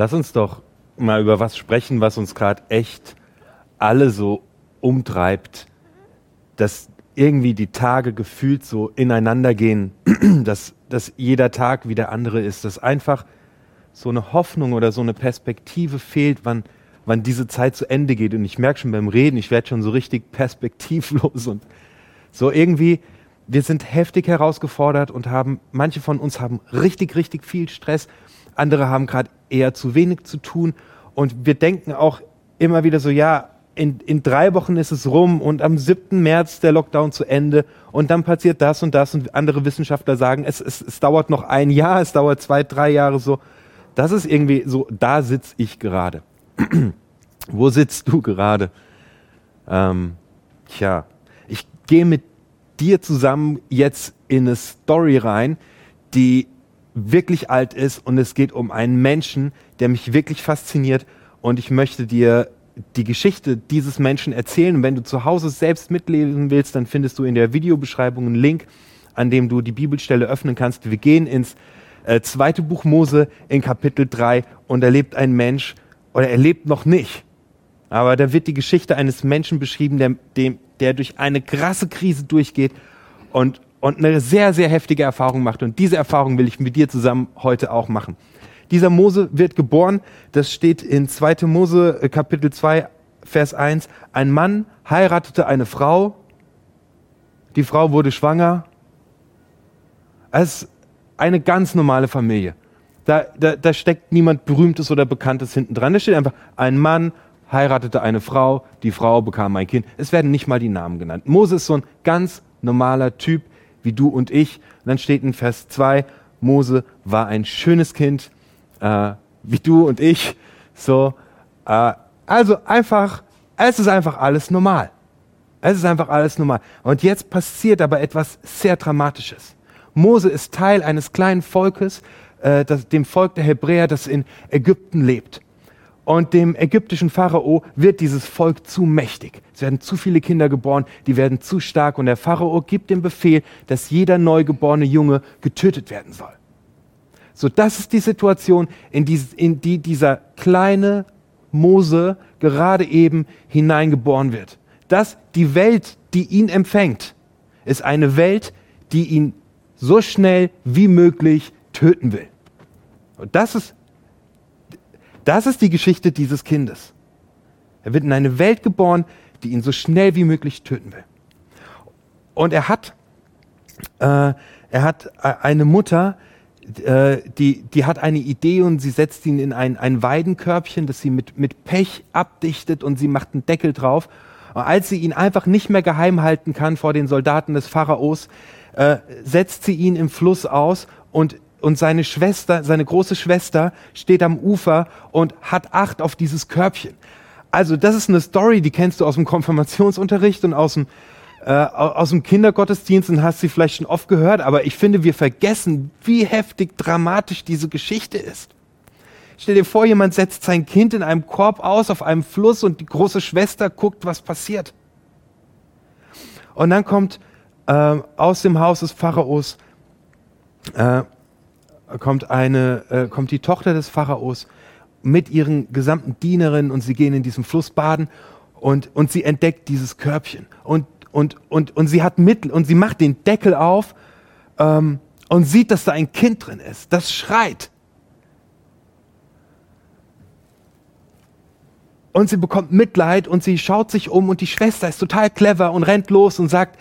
Lass uns doch mal über was sprechen, was uns gerade echt alle so umtreibt, dass irgendwie die Tage gefühlt so ineinander gehen, dass, dass jeder Tag wie der andere ist, dass einfach so eine Hoffnung oder so eine Perspektive fehlt, wann, wann diese Zeit zu Ende geht. Und ich merke schon beim Reden, ich werde schon so richtig perspektivlos und so irgendwie, wir sind heftig herausgefordert und haben, manche von uns haben richtig, richtig viel Stress, andere haben gerade eher zu wenig zu tun. Und wir denken auch immer wieder so, ja, in, in drei Wochen ist es rum und am 7. März der Lockdown zu Ende und dann passiert das und das und andere Wissenschaftler sagen, es, es, es dauert noch ein Jahr, es dauert zwei, drei Jahre so. Das ist irgendwie so, da sitze ich gerade. Wo sitzt du gerade? Ähm, tja, ich gehe mit dir zusammen jetzt in eine Story rein, die wirklich alt ist und es geht um einen Menschen, der mich wirklich fasziniert und ich möchte dir die Geschichte dieses Menschen erzählen. Und wenn du zu Hause selbst mitlesen willst, dann findest du in der Videobeschreibung einen Link, an dem du die Bibelstelle öffnen kannst. Wir gehen ins äh, zweite Buch Mose in Kapitel 3 und da lebt ein Mensch, oder er lebt noch nicht, aber da wird die Geschichte eines Menschen beschrieben, der, dem, der durch eine krasse Krise durchgeht und, und eine sehr, sehr heftige Erfahrung macht. Und diese Erfahrung will ich mit dir zusammen heute auch machen. Dieser Mose wird geboren, das steht in 2. Mose äh, Kapitel 2, Vers 1. Ein Mann heiratete eine Frau, die Frau wurde schwanger. Es ist eine ganz normale Familie. Da, da, da steckt niemand Berühmtes oder Bekanntes hinten dran. Da steht einfach, ein Mann heiratete eine Frau, die Frau bekam ein Kind. Es werden nicht mal die Namen genannt. Mose ist so ein ganz normaler Typ wie du und ich. Und dann steht in Vers 2, Mose war ein schönes Kind, äh, wie du und ich. So, äh, also einfach, es ist einfach alles normal. Es ist einfach alles normal. Und jetzt passiert aber etwas sehr Dramatisches. Mose ist Teil eines kleinen Volkes, äh, das, dem Volk der Hebräer, das in Ägypten lebt. Und dem ägyptischen Pharao wird dieses Volk zu mächtig. Es werden zu viele Kinder geboren, die werden zu stark und der Pharao gibt den Befehl, dass jeder neugeborene Junge getötet werden soll. So, das ist die Situation, in die, in die dieser kleine Mose gerade eben hineingeboren wird. Dass die Welt, die ihn empfängt, ist eine Welt, die ihn so schnell wie möglich töten will. Und das ist, das ist die Geschichte dieses Kindes. Er wird in eine Welt geboren, die ihn so schnell wie möglich töten will. Und er hat, äh, er hat eine Mutter, äh, die, die hat eine Idee und sie setzt ihn in ein, ein Weidenkörbchen, das sie mit, mit Pech abdichtet und sie macht einen Deckel drauf. Und als sie ihn einfach nicht mehr geheim halten kann vor den Soldaten des Pharaos, äh, setzt sie ihn im Fluss aus und, und seine Schwester, seine große Schwester steht am Ufer und hat Acht auf dieses Körbchen. Also das ist eine Story, die kennst du aus dem Konfirmationsunterricht und aus dem äh, aus dem Kindergottesdienst und hast sie vielleicht schon oft gehört, aber ich finde, wir vergessen, wie heftig dramatisch diese Geschichte ist. Stell dir vor, jemand setzt sein Kind in einem Korb aus auf einem Fluss und die große Schwester guckt, was passiert. Und dann kommt äh, aus dem Haus des Pharaos äh, kommt eine äh, kommt die Tochter des Pharaos mit ihren gesamten Dienerinnen und sie gehen in diesem Fluss baden und, und sie entdeckt dieses Körbchen und und, und, und sie hat Mittel und sie macht den Deckel auf ähm, und sieht, dass da ein Kind drin ist. Das schreit. Und sie bekommt Mitleid und sie schaut sich um und die Schwester ist total clever und rennt los und sagt,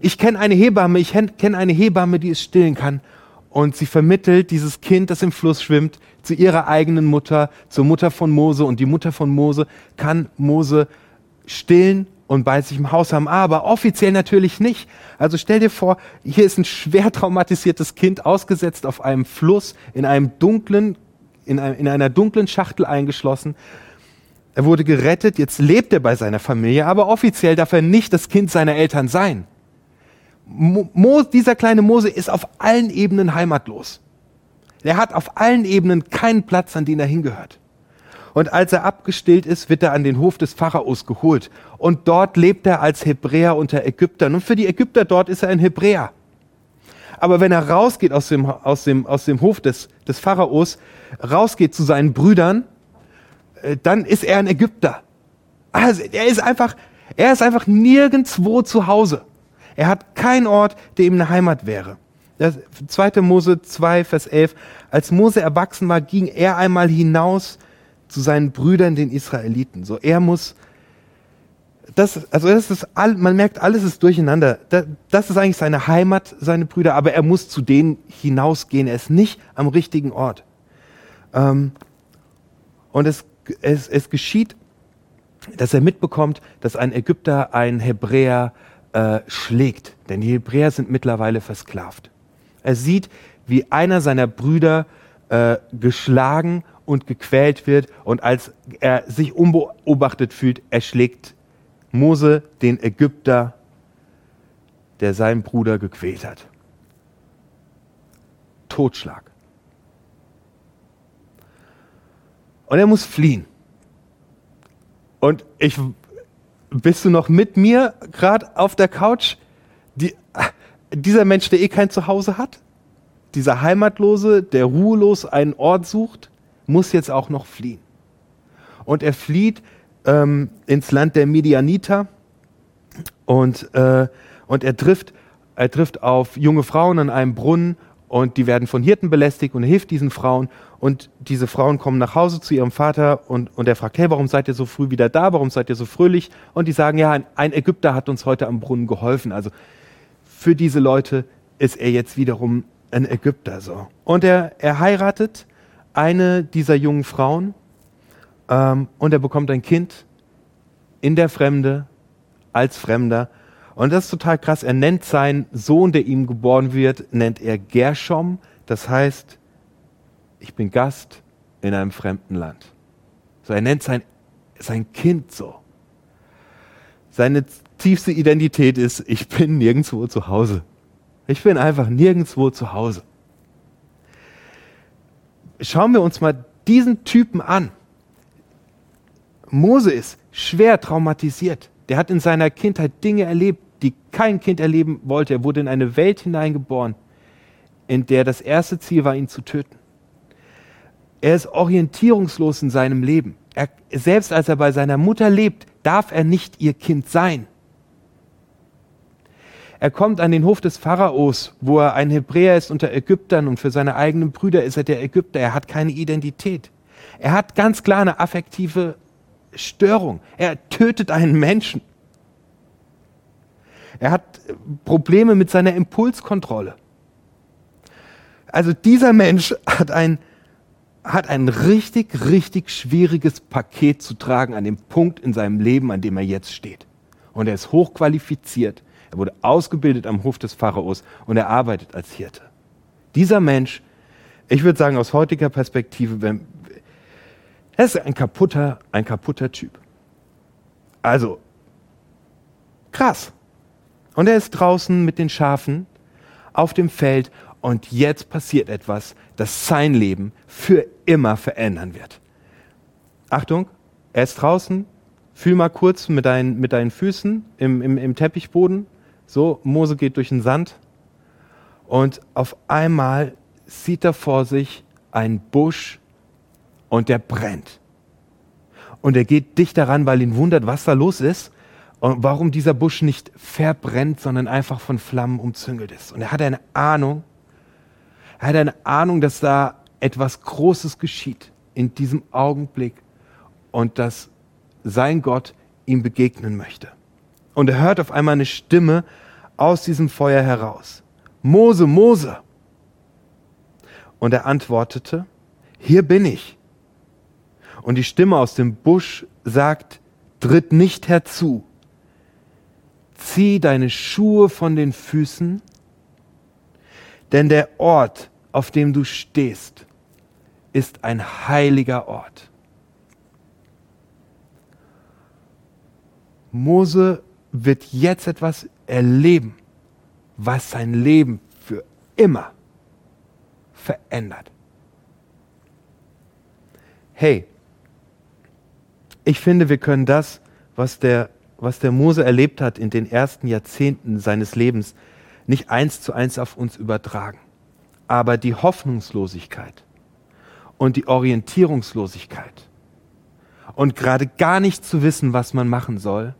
ich kenne eine Hebamme, ich kenne eine Hebamme, die es stillen kann. Und sie vermittelt dieses Kind, das im Fluss schwimmt, zu ihrer eigenen Mutter, zur Mutter von Mose. Und die Mutter von Mose kann Mose stillen und bei sich im Haus haben, aber offiziell natürlich nicht. Also stell dir vor, hier ist ein schwer traumatisiertes Kind ausgesetzt auf einem Fluss in einem dunklen, in, einem, in einer dunklen Schachtel eingeschlossen. Er wurde gerettet, jetzt lebt er bei seiner Familie, aber offiziell darf er nicht das Kind seiner Eltern sein. Mo, dieser kleine Mose ist auf allen Ebenen heimatlos. Er hat auf allen Ebenen keinen Platz, an den er hingehört. Und als er abgestillt ist, wird er an den Hof des Pharaos geholt. Und dort lebt er als Hebräer unter Ägyptern. Und für die Ägypter dort ist er ein Hebräer. Aber wenn er rausgeht aus dem, aus dem, aus dem Hof des, des Pharaos, rausgeht zu seinen Brüdern, äh, dann ist er ein Ägypter. Also er ist einfach, er ist einfach nirgendwo zu Hause. Er hat keinen Ort, der ihm eine Heimat wäre. Das 2. Mose 2, Vers 11. Als Mose erwachsen war, ging er einmal hinaus zu seinen Brüdern, den Israeliten. So, er muss, das, also das ist all, man merkt, alles ist durcheinander. Das, das ist eigentlich seine Heimat, seine Brüder, aber er muss zu denen hinausgehen. Er ist nicht am richtigen Ort. Ähm, und es, es, es geschieht, dass er mitbekommt, dass ein Ägypter einen Hebräer äh, schlägt. Denn die Hebräer sind mittlerweile versklavt. Er sieht, wie einer seiner Brüder äh, geschlagen und gequält wird und als er sich unbeobachtet fühlt, erschlägt Mose den Ägypter, der seinen Bruder gequält hat. Totschlag. Und er muss fliehen. Und ich, bist du noch mit mir gerade auf der Couch? Die, dieser Mensch, der eh kein Zuhause hat, dieser Heimatlose, der ruhelos einen Ort sucht, muss jetzt auch noch fliehen. Und er flieht ähm, ins Land der Midianiter und, äh, und er, trifft, er trifft auf junge Frauen an einem Brunnen und die werden von Hirten belästigt und er hilft diesen Frauen und diese Frauen kommen nach Hause zu ihrem Vater und, und er fragt, hey, warum seid ihr so früh wieder da, warum seid ihr so fröhlich? Und die sagen, ja, ein, ein Ägypter hat uns heute am Brunnen geholfen. Also für diese Leute ist er jetzt wiederum ein Ägypter so. Und er, er heiratet eine dieser jungen Frauen ähm, und er bekommt ein Kind in der Fremde, als Fremder. Und das ist total krass. Er nennt seinen Sohn, der ihm geboren wird, nennt er Gershom. Das heißt, ich bin Gast in einem fremden Land. So, er nennt sein, sein Kind so. Seine tiefste Identität ist, ich bin nirgendwo zu Hause. Ich bin einfach nirgendwo zu Hause. Schauen wir uns mal diesen Typen an. Mose ist schwer traumatisiert. Der hat in seiner Kindheit Dinge erlebt, die kein Kind erleben wollte. Er wurde in eine Welt hineingeboren, in der das erste Ziel war, ihn zu töten. Er ist orientierungslos in seinem Leben. Er, selbst als er bei seiner Mutter lebt, darf er nicht ihr Kind sein. Er kommt an den Hof des Pharaos, wo er ein Hebräer ist unter Ägyptern und für seine eigenen Brüder ist er der Ägypter. Er hat keine Identität. Er hat ganz klar eine affektive Störung. Er tötet einen Menschen. Er hat Probleme mit seiner Impulskontrolle. Also dieser Mensch hat ein, hat ein richtig, richtig schwieriges Paket zu tragen an dem Punkt in seinem Leben, an dem er jetzt steht. Und er ist hochqualifiziert. Er wurde ausgebildet am Hof des Pharaos und er arbeitet als Hirte. Dieser Mensch, ich würde sagen, aus heutiger Perspektive, wenn, er ist ein kaputter, ein kaputter Typ. Also, krass. Und er ist draußen mit den Schafen auf dem Feld und jetzt passiert etwas, das sein Leben für immer verändern wird. Achtung, er ist draußen, fühl mal kurz mit deinen, mit deinen Füßen im, im, im Teppichboden so, Mose geht durch den Sand und auf einmal sieht er vor sich einen Busch und der brennt. Und er geht dicht daran, weil ihn wundert, was da los ist und warum dieser Busch nicht verbrennt, sondern einfach von Flammen umzüngelt ist. Und er hat eine Ahnung, er hat eine Ahnung, dass da etwas Großes geschieht in diesem Augenblick und dass sein Gott ihm begegnen möchte. Und er hört auf einmal eine Stimme aus diesem Feuer heraus. Mose, Mose. Und er antwortete, hier bin ich. Und die Stimme aus dem Busch sagt, tritt nicht herzu. Zieh deine Schuhe von den Füßen, denn der Ort, auf dem du stehst, ist ein heiliger Ort. Mose wird jetzt etwas erleben, was sein Leben für immer verändert. Hey, ich finde, wir können das, was der, was der Mose erlebt hat in den ersten Jahrzehnten seines Lebens, nicht eins zu eins auf uns übertragen. Aber die Hoffnungslosigkeit und die Orientierungslosigkeit und gerade gar nicht zu wissen, was man machen soll,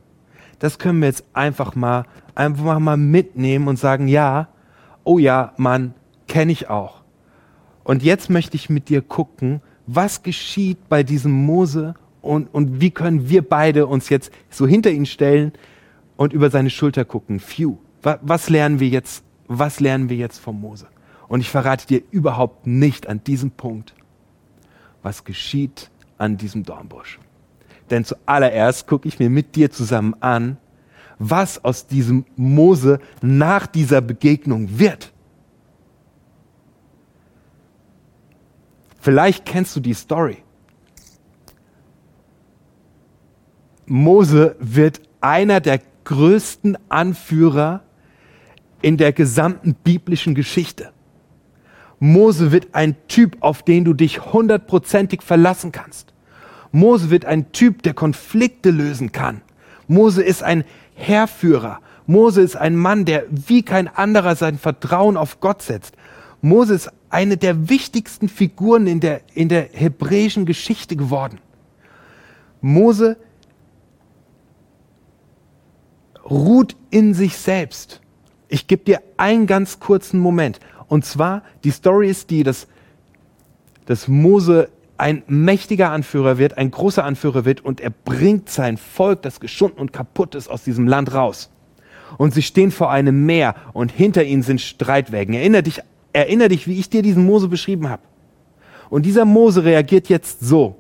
das können wir jetzt einfach mal, einfach mal mitnehmen und sagen, ja, oh ja, Mann, kenne ich auch. Und jetzt möchte ich mit dir gucken, was geschieht bei diesem Mose und, und wie können wir beide uns jetzt so hinter ihn stellen und über seine Schulter gucken. Phew, was, lernen wir jetzt, was lernen wir jetzt vom Mose? Und ich verrate dir überhaupt nicht an diesem Punkt, was geschieht an diesem Dornbusch. Denn zuallererst gucke ich mir mit dir zusammen an, was aus diesem Mose nach dieser Begegnung wird. Vielleicht kennst du die Story. Mose wird einer der größten Anführer in der gesamten biblischen Geschichte. Mose wird ein Typ, auf den du dich hundertprozentig verlassen kannst. Mose wird ein Typ, der Konflikte lösen kann. Mose ist ein Herrführer. Mose ist ein Mann, der wie kein anderer sein Vertrauen auf Gott setzt. Mose ist eine der wichtigsten Figuren in der, in der hebräischen Geschichte geworden. Mose ruht in sich selbst. Ich gebe dir einen ganz kurzen Moment. Und zwar, die Story ist die, dass, dass Mose ein mächtiger Anführer wird, ein großer Anführer wird und er bringt sein Volk, das geschunden und kaputt ist, aus diesem Land raus. Und sie stehen vor einem Meer und hinter ihnen sind Streitwägen. Erinner dich Erinner dich, wie ich dir diesen Mose beschrieben habe. Und dieser Mose reagiert jetzt so.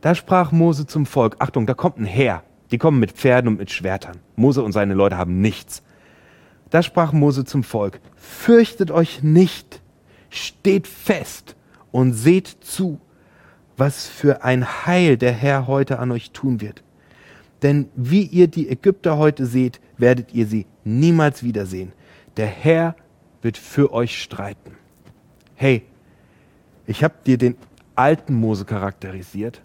Da sprach Mose zum Volk, Achtung, da kommt ein Heer. Die kommen mit Pferden und mit Schwertern. Mose und seine Leute haben nichts. Da sprach Mose zum Volk, fürchtet euch nicht, steht fest und seht zu, was für ein Heil der Herr heute an euch tun wird. Denn wie ihr die Ägypter heute seht, werdet ihr sie niemals wiedersehen. Der Herr wird für euch streiten. Hey, ich habe dir den alten Mose charakterisiert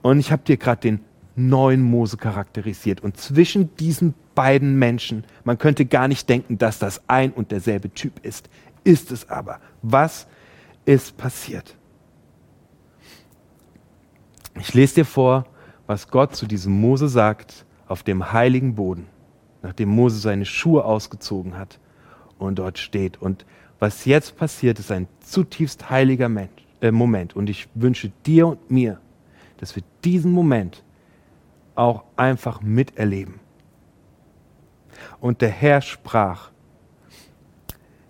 und ich habe dir gerade den neuen Mose charakterisiert. Und zwischen diesen beiden Menschen, man könnte gar nicht denken, dass das ein und derselbe Typ ist. Ist es aber. Was ist passiert? Ich lese dir vor, was Gott zu diesem Mose sagt auf dem heiligen Boden, nachdem Mose seine Schuhe ausgezogen hat und dort steht. Und was jetzt passiert, ist ein zutiefst heiliger äh, Moment. Und ich wünsche dir und mir, dass wir diesen Moment auch einfach miterleben. Und der Herr sprach,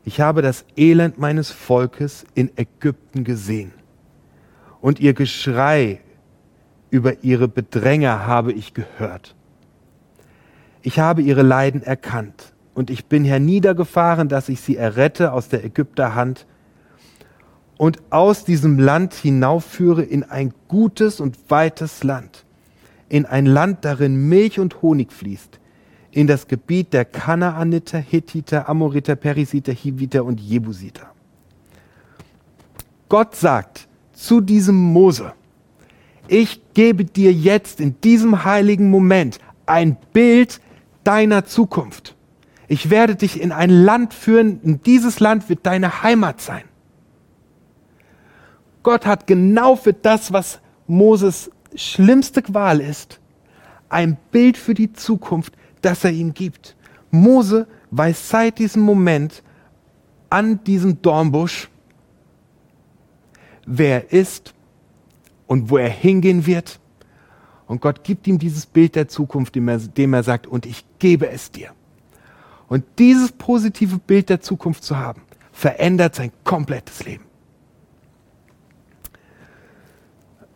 ich habe das Elend meines Volkes in Ägypten gesehen und ihr Geschrei über ihre Bedränger habe ich gehört. Ich habe ihre Leiden erkannt und ich bin herniedergefahren, dass ich sie errette aus der Ägypter Hand und aus diesem Land hinaufführe in ein gutes und weites Land, in ein Land, darin Milch und Honig fließt, in das Gebiet der Kanaaniter, Hittiter, Amoriter, Perisiter, Hiviter und Jebusiter. Gott sagt zu diesem Mose, ich gebe dir jetzt in diesem heiligen Moment ein Bild deiner Zukunft. Ich werde dich in ein Land führen, und dieses Land wird deine Heimat sein. Gott hat genau für das, was Moses schlimmste Qual ist, ein Bild für die Zukunft, das er ihm gibt. Mose weiß seit diesem Moment an diesem Dornbusch, wer er ist und wo er hingehen wird. Und Gott gibt ihm dieses Bild der Zukunft, dem er, dem er sagt, und ich gebe es dir. Und dieses positive Bild der Zukunft zu haben, verändert sein komplettes Leben.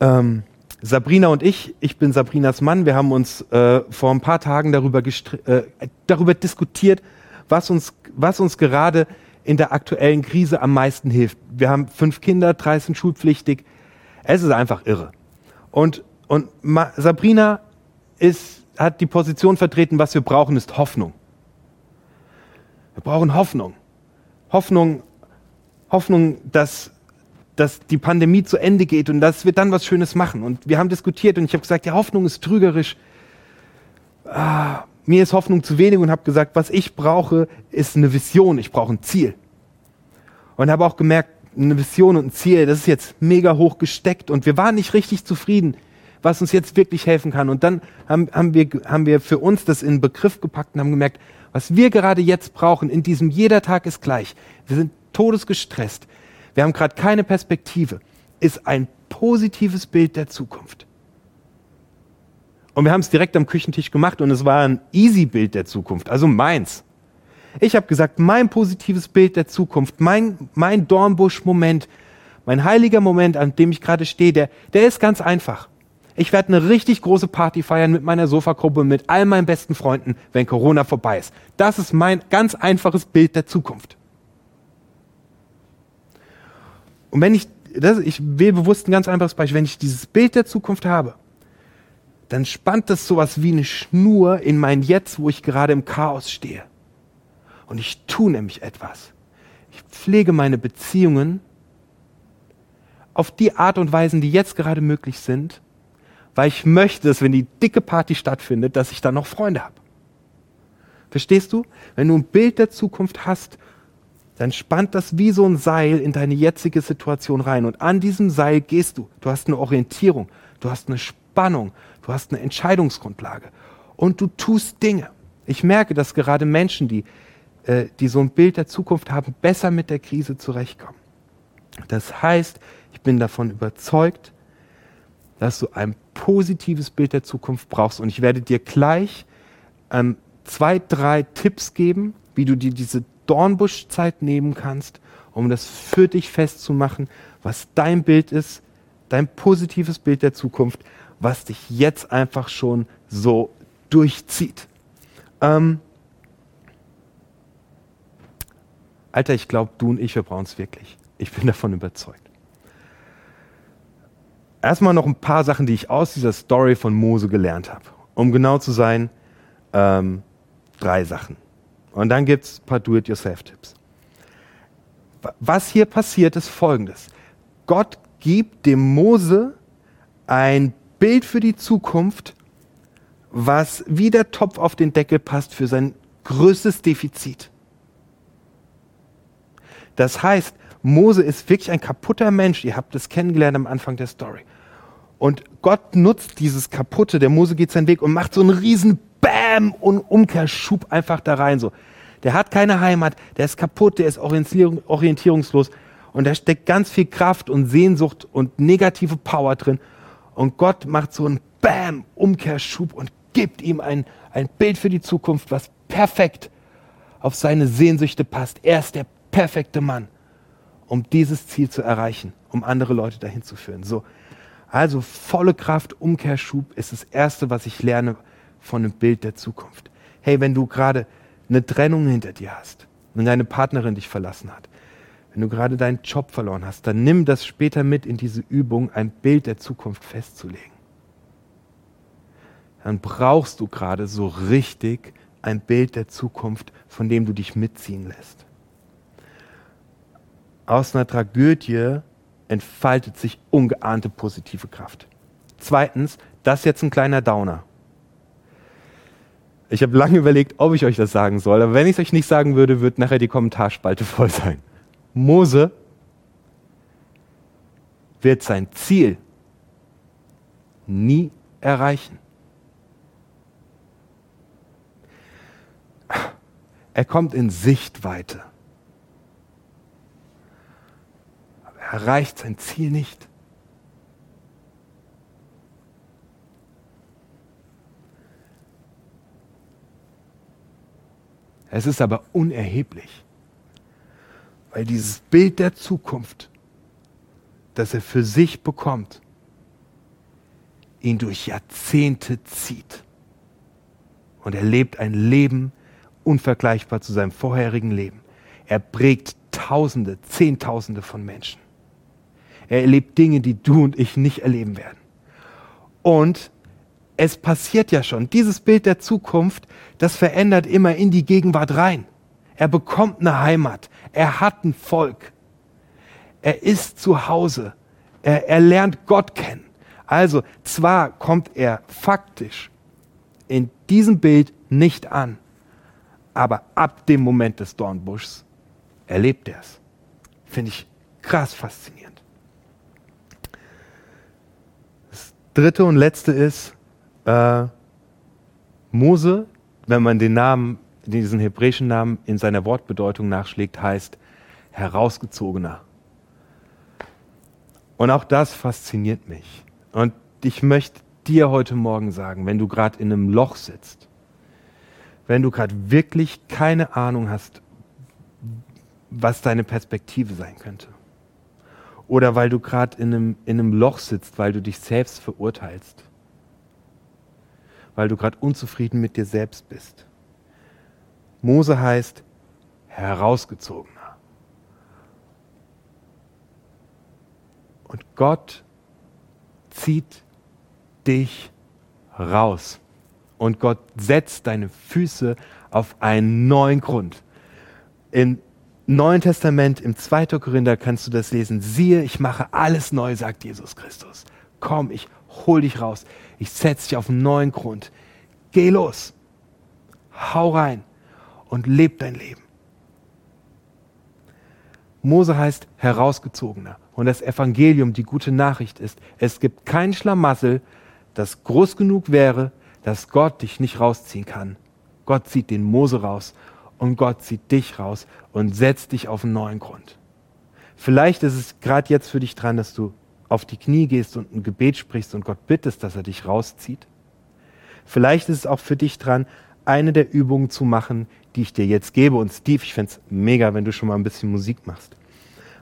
Ähm, Sabrina und ich, ich bin Sabrinas Mann, wir haben uns äh, vor ein paar Tagen darüber, äh, darüber diskutiert, was uns, was uns gerade in der aktuellen Krise am meisten hilft. Wir haben fünf Kinder, drei sind schulpflichtig. Es ist einfach irre. Und, und Sabrina ist, hat die Position vertreten, was wir brauchen, ist Hoffnung. Wir brauchen Hoffnung. Hoffnung, Hoffnung, dass, dass die Pandemie zu Ende geht und dass wir dann was Schönes machen. Und wir haben diskutiert und ich habe gesagt, ja, Hoffnung ist trügerisch. Ah, mir ist Hoffnung zu wenig und habe gesagt, was ich brauche, ist eine Vision, ich brauche ein Ziel. Und habe auch gemerkt, eine Vision und ein Ziel, das ist jetzt mega hoch gesteckt und wir waren nicht richtig zufrieden, was uns jetzt wirklich helfen kann. Und dann haben, haben, wir, haben wir für uns das in Begriff gepackt und haben gemerkt, was wir gerade jetzt brauchen, in diesem jeder Tag ist gleich. Wir sind todesgestresst. Wir haben gerade keine Perspektive. Ist ein positives Bild der Zukunft. Und wir haben es direkt am Küchentisch gemacht und es war ein easy Bild der Zukunft, also meins. Ich habe gesagt, mein positives Bild der Zukunft, mein, mein Dornbusch-Moment, mein heiliger Moment, an dem ich gerade stehe, der, der ist ganz einfach. Ich werde eine richtig große Party feiern mit meiner Sofagruppe, mit all meinen besten Freunden, wenn Corona vorbei ist. Das ist mein ganz einfaches Bild der Zukunft. Und wenn ich, das, ich will bewusst ein ganz einfaches Beispiel, wenn ich dieses Bild der Zukunft habe, dann spannt das sowas wie eine Schnur in mein Jetzt, wo ich gerade im Chaos stehe. Und ich tue nämlich etwas. Ich pflege meine Beziehungen auf die Art und Weisen, die jetzt gerade möglich sind, weil ich möchte, dass wenn die dicke Party stattfindet, dass ich dann noch Freunde habe. Verstehst du? Wenn du ein Bild der Zukunft hast, dann spannt das wie so ein Seil in deine jetzige Situation rein. Und an diesem Seil gehst du. Du hast eine Orientierung, du hast eine Spannung, du hast eine Entscheidungsgrundlage. Und du tust Dinge. Ich merke, dass gerade Menschen, die äh, die so ein Bild der Zukunft haben, besser mit der Krise zurechtkommen. Das heißt, ich bin davon überzeugt, dass du ein positives Bild der Zukunft brauchst. Und ich werde dir gleich ähm, zwei, drei Tipps geben, wie du dir diese Dornbuschzeit nehmen kannst, um das für dich festzumachen, was dein Bild ist, dein positives Bild der Zukunft, was dich jetzt einfach schon so durchzieht. Ähm, Alter, ich glaube, du und ich, wir brauchen es wirklich. Ich bin davon überzeugt. Erstmal noch ein paar Sachen, die ich aus dieser Story von Mose gelernt habe. Um genau zu sein, ähm, drei Sachen. Und dann gibt es ein paar Do-it-yourself-Tipps. Was hier passiert, ist folgendes. Gott gibt dem Mose ein Bild für die Zukunft, was wie der Topf auf den Deckel passt für sein größtes Defizit. Das heißt, Mose ist wirklich ein kaputter Mensch. Ihr habt es kennengelernt am Anfang der Story. Und Gott nutzt dieses Kaputte, der Mose geht seinen Weg und macht so einen riesen Bam und Umkehrschub einfach da rein. So. Der hat keine Heimat, der ist kaputt, der ist orientierungslos und da steckt ganz viel Kraft und Sehnsucht und negative Power drin. Und Gott macht so einen Bam, Umkehrschub und gibt ihm ein, ein Bild für die Zukunft, was perfekt auf seine Sehnsüchte passt. Er ist der perfekte Mann, um dieses Ziel zu erreichen, um andere Leute dahin zu führen. So. Also volle Kraft, Umkehrschub ist das Erste, was ich lerne von dem Bild der Zukunft. Hey, wenn du gerade eine Trennung hinter dir hast und deine Partnerin dich verlassen hat, wenn du gerade deinen Job verloren hast, dann nimm das später mit in diese Übung, ein Bild der Zukunft festzulegen. Dann brauchst du gerade so richtig ein Bild der Zukunft, von dem du dich mitziehen lässt aus einer Tragödie entfaltet sich ungeahnte positive Kraft. Zweitens, das ist jetzt ein kleiner Downer. Ich habe lange überlegt, ob ich euch das sagen soll, aber wenn ich es euch nicht sagen würde, wird nachher die Kommentarspalte voll sein. Mose wird sein Ziel nie erreichen. Er kommt in Sichtweite. erreicht sein Ziel nicht. Es ist aber unerheblich, weil dieses Bild der Zukunft, das er für sich bekommt, ihn durch Jahrzehnte zieht. Und er lebt ein Leben unvergleichbar zu seinem vorherigen Leben. Er prägt Tausende, Zehntausende von Menschen. Er erlebt Dinge, die du und ich nicht erleben werden. Und es passiert ja schon. Dieses Bild der Zukunft, das verändert immer in die Gegenwart rein. Er bekommt eine Heimat. Er hat ein Volk. Er ist zu Hause. Er, er lernt Gott kennen. Also zwar kommt er faktisch in diesem Bild nicht an. Aber ab dem Moment des Dornbuschs erlebt er es. Finde ich krass faszinierend. Das dritte und letzte ist, äh, Mose, wenn man den Namen, diesen hebräischen Namen in seiner Wortbedeutung nachschlägt, heißt herausgezogener. Und auch das fasziniert mich. Und ich möchte dir heute Morgen sagen, wenn du gerade in einem Loch sitzt, wenn du gerade wirklich keine Ahnung hast, was deine Perspektive sein könnte. Oder weil du gerade in einem, in einem Loch sitzt, weil du dich selbst verurteilst. Weil du gerade unzufrieden mit dir selbst bist. Mose heißt herausgezogener. Und Gott zieht dich raus. Und Gott setzt deine Füße auf einen neuen Grund. Im Neuen Testament, im 2. Korinther kannst du das lesen. Siehe, ich mache alles neu, sagt Jesus Christus. Komm, ich hol dich raus. Ich setze dich auf einen neuen Grund. Geh los. Hau rein und leb dein Leben. Mose heißt herausgezogener. Und das Evangelium, die gute Nachricht ist, es gibt kein Schlamassel, das groß genug wäre, dass Gott dich nicht rausziehen kann. Gott zieht den Mose raus und Gott zieht dich raus und setzt dich auf einen neuen Grund. Vielleicht ist es gerade jetzt für dich dran, dass du auf die Knie gehst und ein Gebet sprichst und Gott bittest, dass er dich rauszieht. Vielleicht ist es auch für dich dran, eine der Übungen zu machen, die ich dir jetzt gebe. Und Steve, ich fände es mega, wenn du schon mal ein bisschen Musik machst.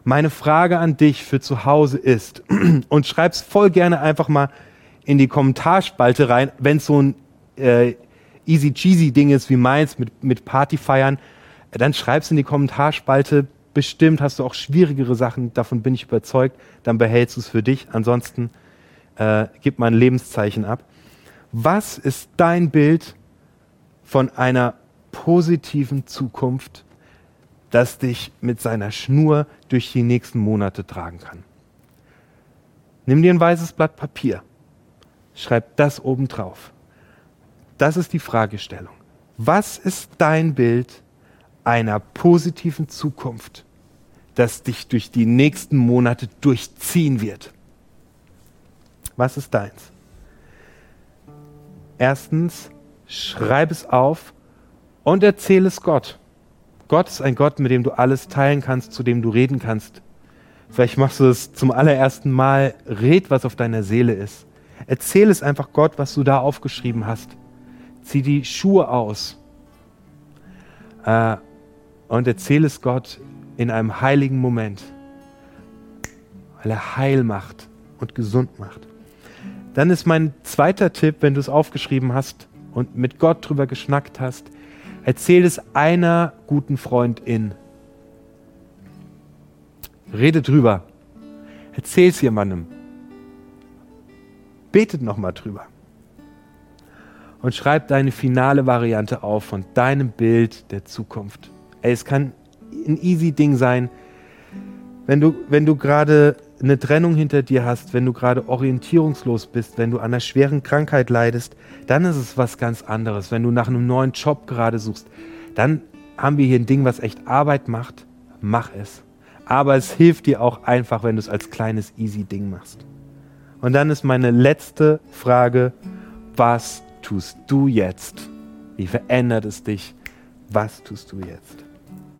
Meine Frage an dich für zu Hause ist, und schreib's voll gerne einfach mal in die Kommentarspalte rein, wenn es so ein äh, easy cheesy Ding ist wie meins mit, mit Partyfeiern, dann schreib's in die Kommentarspalte. Bestimmt hast du auch schwierigere Sachen, davon bin ich überzeugt. Dann behältst du es für dich. Ansonsten äh, gib mal ein Lebenszeichen ab. Was ist dein Bild von einer positiven Zukunft das dich mit seiner Schnur durch die nächsten Monate tragen kann. Nimm dir ein weißes Blatt Papier, schreib das oben drauf. Das ist die Fragestellung. Was ist dein Bild einer positiven Zukunft, das dich durch die nächsten Monate durchziehen wird? Was ist deins? Erstens, schreib es auf und erzähle es Gott. Gott ist ein Gott, mit dem du alles teilen kannst, zu dem du reden kannst. Vielleicht machst du es zum allerersten Mal. Red, was auf deiner Seele ist. Erzähl es einfach Gott, was du da aufgeschrieben hast. Zieh die Schuhe aus äh, und erzähl es Gott in einem heiligen Moment, weil er heil macht und gesund macht. Dann ist mein zweiter Tipp, wenn du es aufgeschrieben hast und mit Gott drüber geschnackt hast, Erzähl es einer guten Freundin. Rede drüber. Erzähl es jemandem. Betet nochmal drüber. Und schreib deine finale Variante auf von deinem Bild der Zukunft. Ey, es kann ein easy Ding sein, wenn du, wenn du gerade eine Trennung hinter dir hast, wenn du gerade orientierungslos bist, wenn du an einer schweren Krankheit leidest, dann ist es was ganz anderes. Wenn du nach einem neuen Job gerade suchst, dann haben wir hier ein Ding, was echt Arbeit macht. Mach es. Aber es hilft dir auch einfach, wenn du es als kleines easy Ding machst. Und dann ist meine letzte Frage, was tust du jetzt? Wie verändert es dich? Was tust du jetzt?